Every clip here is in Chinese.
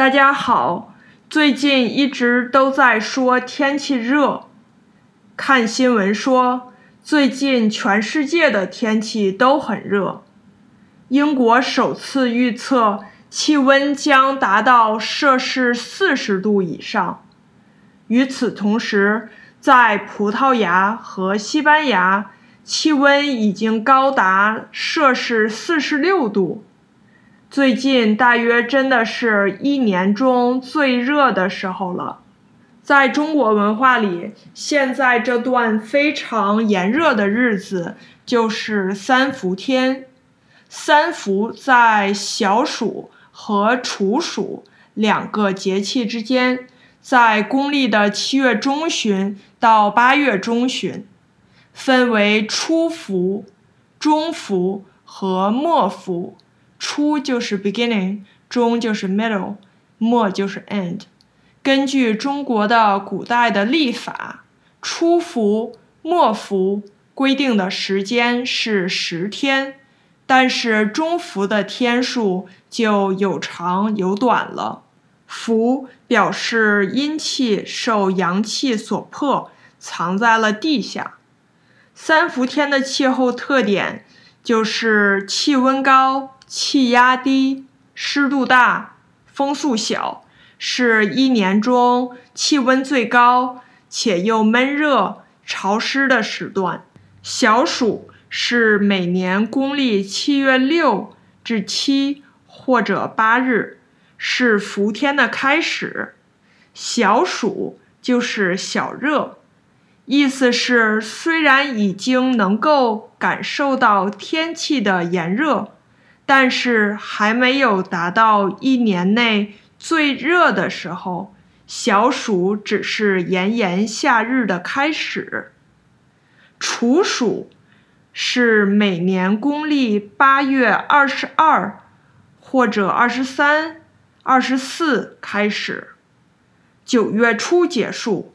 大家好，最近一直都在说天气热，看新闻说最近全世界的天气都很热。英国首次预测气温将达到摄氏四十度以上。与此同时，在葡萄牙和西班牙，气温已经高达摄氏四十六度。最近大约真的是一年中最热的时候了。在中国文化里，现在这段非常炎热的日子就是三伏天。三伏在小暑和处暑两个节气之间，在公历的七月中旬到八月中旬，分为初伏、中伏和末伏。初就是 beginning，中就是 middle，末就是 end。根据中国的古代的历法，初伏、末伏规定的时间是十天，但是中伏的天数就有长有短了。伏表示阴气受阳气所迫，藏在了地下。三伏天的气候特点就是气温高。气压低，湿度大，风速小，是一年中气温最高且又闷热、潮湿的时段。小暑是每年公历七月六至七或者八日，是伏天的开始。小暑就是小热，意思是虽然已经能够感受到天气的炎热。但是还没有达到一年内最热的时候，小暑只是炎炎夏日的开始。处暑是每年公历八月二十二或者二十三、二十四开始，九月初结束。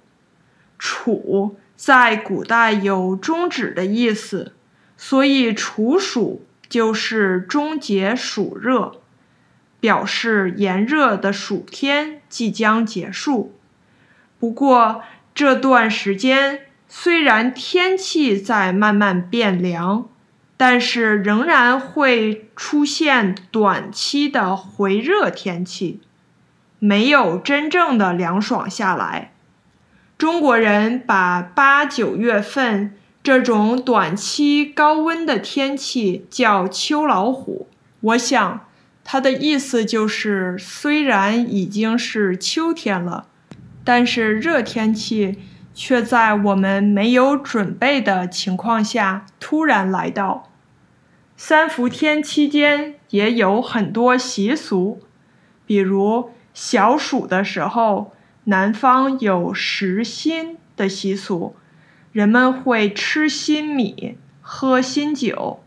处在古代有终止的意思，所以处暑。就是终结暑热，表示炎热的暑天即将结束。不过这段时间虽然天气在慢慢变凉，但是仍然会出现短期的回热天气，没有真正的凉爽下来。中国人把八九月份。这种短期高温的天气叫秋老虎。我想，它的意思就是，虽然已经是秋天了，但是热天气却在我们没有准备的情况下突然来到。三伏天期间也有很多习俗，比如小暑的时候，南方有食新的习俗。人们会吃新米、喝新酒，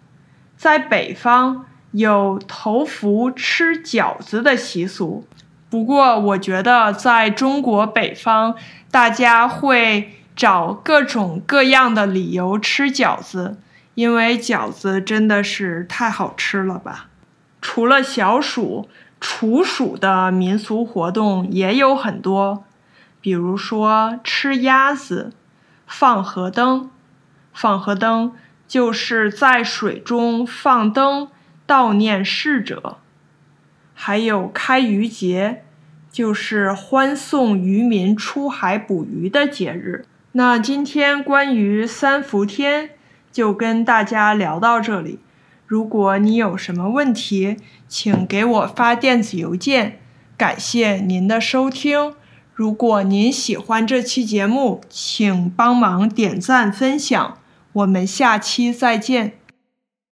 在北方有头伏吃饺子的习俗。不过，我觉得在中国北方，大家会找各种各样的理由吃饺子，因为饺子真的是太好吃了吧。除了小暑，处暑的民俗活动也有很多，比如说吃鸭子。放河灯，放河灯就是在水中放灯悼念逝者。还有开渔节，就是欢送渔民出海捕鱼的节日。那今天关于三伏天就跟大家聊到这里。如果你有什么问题，请给我发电子邮件。感谢您的收听。如果您喜欢这期节目，请帮忙点赞分享。我们下期再见。